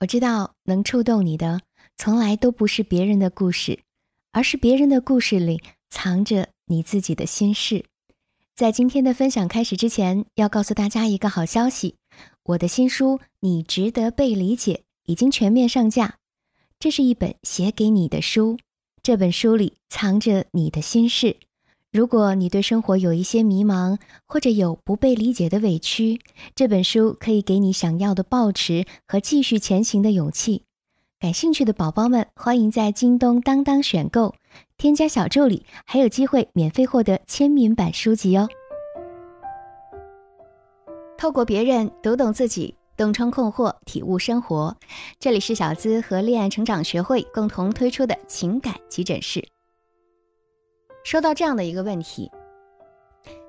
我知道能触动你的，从来都不是别人的故事，而是别人的故事里藏着你自己的心事。在今天的分享开始之前，要告诉大家一个好消息：我的新书《你值得被理解》已经全面上架。这是一本写给你的书，这本书里藏着你的心事。如果你对生活有一些迷茫，或者有不被理解的委屈，这本书可以给你想要的抱持和继续前行的勇气。感兴趣的宝宝们，欢迎在京东、当当选购，添加小助理，还有机会免费获得签名版书籍哦。透过别人读懂自己，洞穿困惑，体悟生活。这里是小资和恋爱成长学会共同推出的情感急诊室。收到这样的一个问题：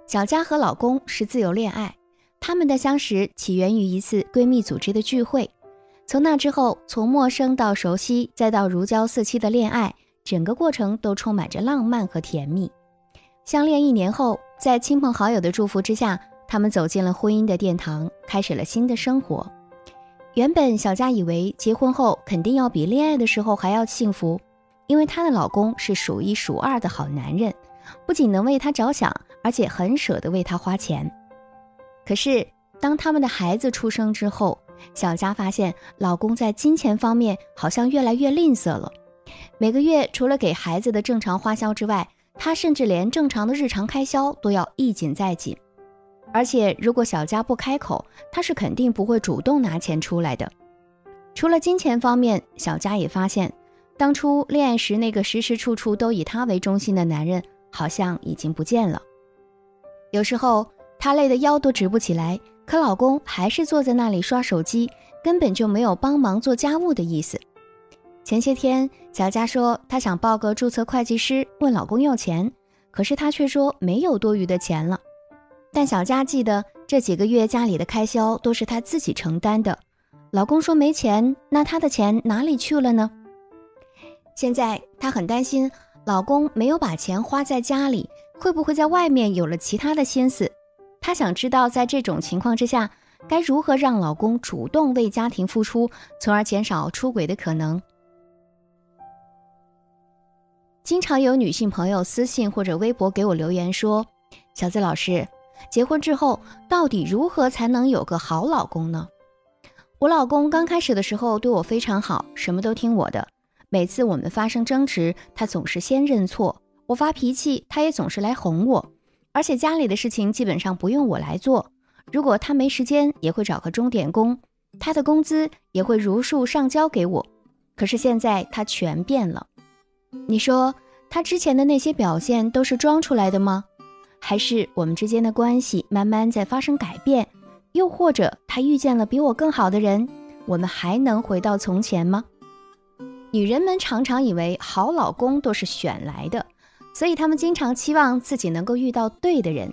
小佳和老公是自由恋爱，他们的相识起源于一次闺蜜组织的聚会。从那之后，从陌生到熟悉，再到如胶似漆的恋爱，整个过程都充满着浪漫和甜蜜。相恋一年后，在亲朋好友的祝福之下，他们走进了婚姻的殿堂，开始了新的生活。原本小佳以为结婚后肯定要比恋爱的时候还要幸福。因为她的老公是数一数二的好男人，不仅能为她着想，而且很舍得为她花钱。可是，当他们的孩子出生之后，小佳发现老公在金钱方面好像越来越吝啬了。每个月除了给孩子的正常花销之外，他甚至连正常的日常开销都要一紧再紧。而且，如果小佳不开口，他是肯定不会主动拿钱出来的。除了金钱方面，小佳也发现。当初恋爱时那个时时处处都以她为中心的男人，好像已经不见了。有时候她累得腰都直不起来，可老公还是坐在那里刷手机，根本就没有帮忙做家务的意思。前些天，小佳说她想报个注册会计师，问老公要钱，可是他却说没有多余的钱了。但小佳记得这几个月家里的开销都是她自己承担的，老公说没钱，那她的钱哪里去了呢？现在她很担心，老公没有把钱花在家里，会不会在外面有了其他的心思？她想知道，在这种情况之下，该如何让老公主动为家庭付出，从而减少出轨的可能。经常有女性朋友私信或者微博给我留言说：“小资老师，结婚之后到底如何才能有个好老公呢？”我老公刚开始的时候对我非常好，什么都听我的。每次我们发生争执，他总是先认错；我发脾气，他也总是来哄我。而且家里的事情基本上不用我来做，如果他没时间，也会找个钟点工，他的工资也会如数上交给我。可是现在他全变了，你说他之前的那些表现都是装出来的吗？还是我们之间的关系慢慢在发生改变？又或者他遇见了比我更好的人，我们还能回到从前吗？女人们常常以为好老公都是选来的，所以她们经常期望自己能够遇到对的人，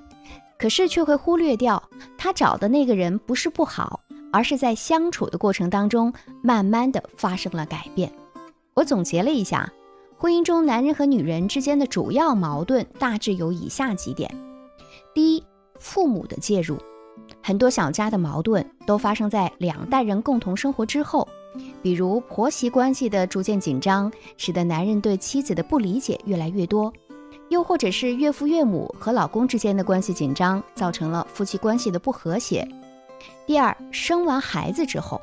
可是却会忽略掉她找的那个人不是不好，而是在相处的过程当中，慢慢的发生了改变。我总结了一下，婚姻中男人和女人之间的主要矛盾大致有以下几点：第一，父母的介入，很多小家的矛盾都发生在两代人共同生活之后。比如婆媳关系的逐渐紧张，使得男人对妻子的不理解越来越多；又或者是岳父岳母和老公之间的关系紧张，造成了夫妻关系的不和谐。第二，生完孩子之后，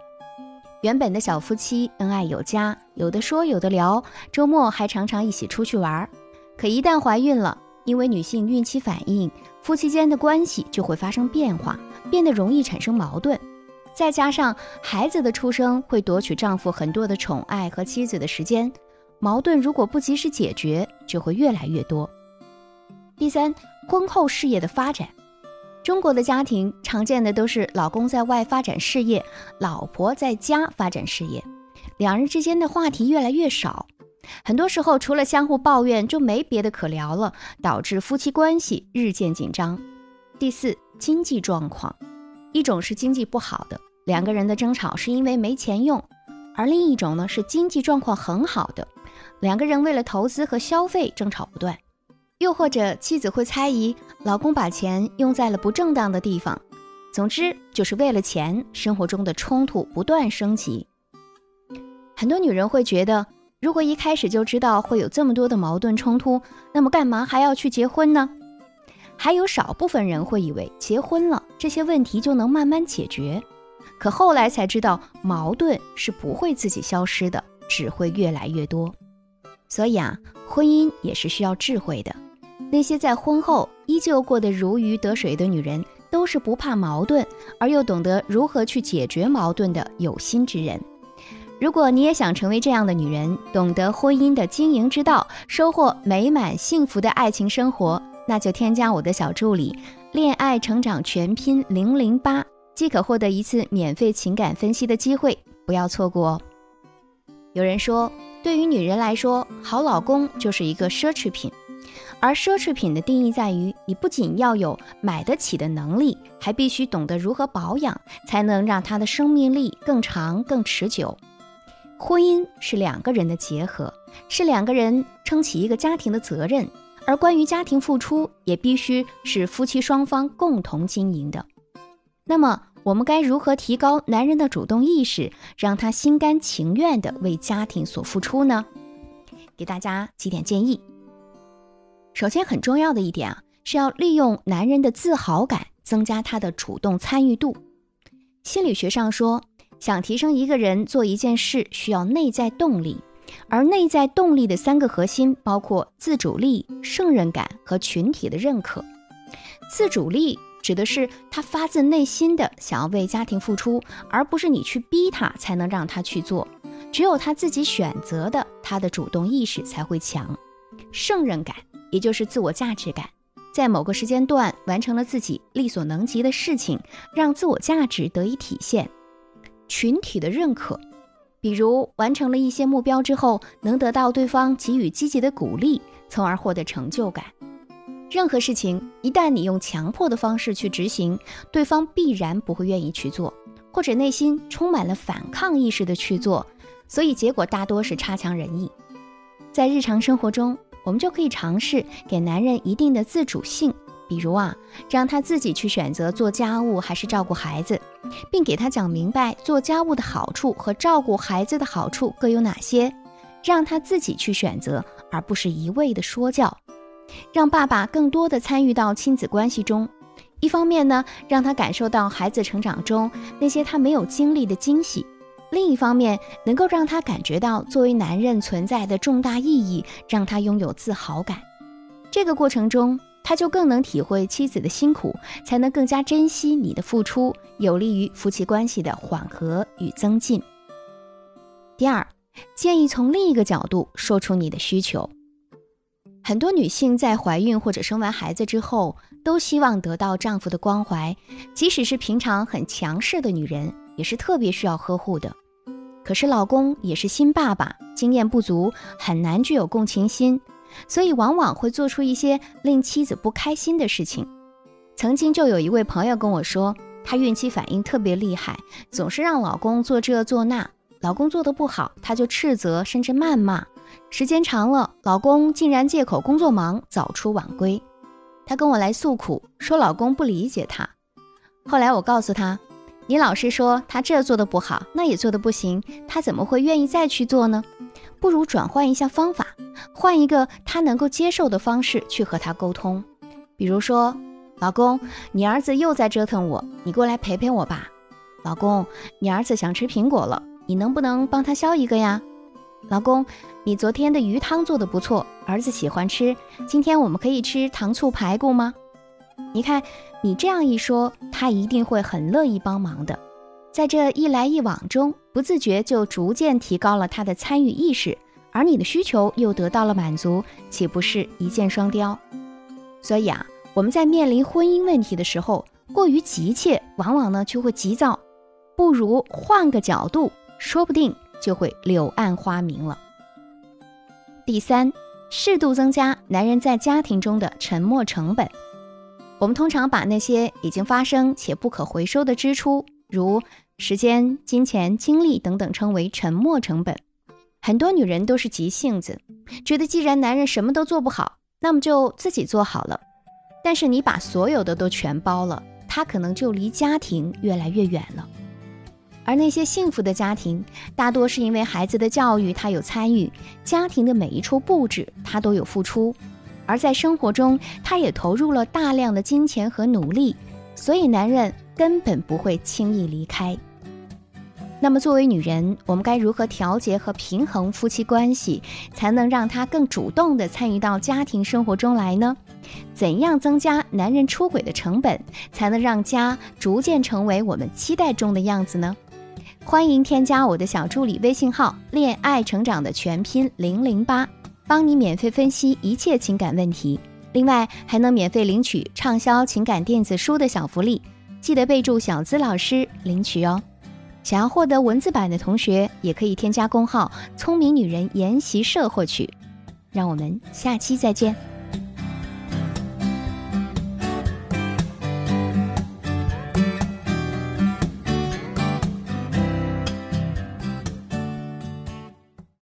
原本的小夫妻恩爱有加，有的说有的聊，周末还常常一起出去玩。可一旦怀孕了，因为女性孕期反应，夫妻间的关系就会发生变化，变得容易产生矛盾。再加上孩子的出生会夺取丈夫很多的宠爱和妻子的时间，矛盾如果不及时解决，就会越来越多。第三，婚后事业的发展，中国的家庭常见的都是老公在外发展事业，老婆在家发展事业，两人之间的话题越来越少，很多时候除了相互抱怨就没别的可聊了，导致夫妻关系日渐紧张。第四，经济状况。一种是经济不好的，两个人的争吵是因为没钱用；而另一种呢是经济状况很好的，两个人为了投资和消费争吵不断。又或者妻子会猜疑老公把钱用在了不正当的地方。总之就是为了钱，生活中的冲突不断升级。很多女人会觉得，如果一开始就知道会有这么多的矛盾冲突，那么干嘛还要去结婚呢？还有少部分人会以为结婚了这些问题就能慢慢解决，可后来才知道矛盾是不会自己消失的，只会越来越多。所以啊，婚姻也是需要智慧的。那些在婚后依旧过得如鱼得水的女人，都是不怕矛盾，而又懂得如何去解决矛盾的有心之人。如果你也想成为这样的女人，懂得婚姻的经营之道，收获美满幸福的爱情生活，那就添加我的小助理“恋爱成长全拼零零八”，即可获得一次免费情感分析的机会，不要错过哦。有人说，对于女人来说，好老公就是一个奢侈品。而奢侈品的定义在于，你不仅要有买得起的能力，还必须懂得如何保养，才能让他的生命力更长、更持久。婚姻是两个人的结合，是两个人撑起一个家庭的责任，而关于家庭付出，也必须是夫妻双方共同经营的。那么，我们该如何提高男人的主动意识，让他心甘情愿地为家庭所付出呢？给大家几点建议。首先，很重要的一点啊，是要利用男人的自豪感，增加他的主动参与度。心理学上说，想提升一个人做一件事，需要内在动力，而内在动力的三个核心包括自主力、胜任感和群体的认可。自主力指的是他发自内心的想要为家庭付出，而不是你去逼他才能让他去做。只有他自己选择的，他的主动意识才会强。胜任感。也就是自我价值感，在某个时间段完成了自己力所能及的事情，让自我价值得以体现。群体的认可，比如完成了一些目标之后，能得到对方给予积极的鼓励，从而获得成就感。任何事情一旦你用强迫的方式去执行，对方必然不会愿意去做，或者内心充满了反抗意识的去做，所以结果大多是差强人意。在日常生活中。我们就可以尝试给男人一定的自主性，比如啊，让他自己去选择做家务还是照顾孩子，并给他讲明白做家务的好处和照顾孩子的好处各有哪些，让他自己去选择，而不是一味的说教。让爸爸更多的参与到亲子关系中，一方面呢，让他感受到孩子成长中那些他没有经历的惊喜。另一方面，能够让他感觉到作为男人存在的重大意义，让他拥有自豪感。这个过程中，他就更能体会妻子的辛苦，才能更加珍惜你的付出，有利于夫妻关系的缓和与增进。第二，建议从另一个角度说出你的需求。很多女性在怀孕或者生完孩子之后，都希望得到丈夫的关怀，即使是平常很强势的女人，也是特别需要呵护的。可是老公也是新爸爸，经验不足，很难具有共情心，所以往往会做出一些令妻子不开心的事情。曾经就有一位朋友跟我说，她孕期反应特别厉害，总是让老公做这做那，老公做的不好，她就斥责甚至谩骂。时间长了，老公竟然借口工作忙早出晚归。她跟我来诉苦，说老公不理解她。后来我告诉她。你老是说他这做的不好，那也做的不行，他怎么会愿意再去做呢？不如转换一下方法，换一个他能够接受的方式去和他沟通。比如说，老公，你儿子又在折腾我，你过来陪陪我吧。老公，你儿子想吃苹果了，你能不能帮他削一个呀？老公，你昨天的鱼汤做的不错，儿子喜欢吃，今天我们可以吃糖醋排骨吗？你看。你这样一说，他一定会很乐意帮忙的。在这一来一往中，不自觉就逐渐提高了他的参与意识，而你的需求又得到了满足，岂不是一箭双雕？所以啊，我们在面临婚姻问题的时候，过于急切，往往呢就会急躁，不如换个角度，说不定就会柳暗花明了。第三，适度增加男人在家庭中的沉默成本。我们通常把那些已经发生且不可回收的支出，如时间、金钱、精力等等，称为沉没成本。很多女人都是急性子，觉得既然男人什么都做不好，那么就自己做好了。但是你把所有的都全包了，他可能就离家庭越来越远了。而那些幸福的家庭，大多是因为孩子的教育他有参与，家庭的每一处布置他都有付出，而在生活中他也投入了大量的金钱和努力，所以男人根本不会轻易离开。那么，作为女人，我们该如何调节和平衡夫妻关系，才能让他更主动地参与到家庭生活中来呢？怎样增加男人出轨的成本，才能让家逐渐成为我们期待中的样子呢？欢迎添加我的小助理微信号“恋爱成长”的全拼零零八，帮你免费分析一切情感问题。另外，还能免费领取畅销情感电子书的小福利，记得备注“小资老师”领取哦。想要获得文字版的同学，也可以添加公号“聪明女人研习社”获取。让我们下期再见。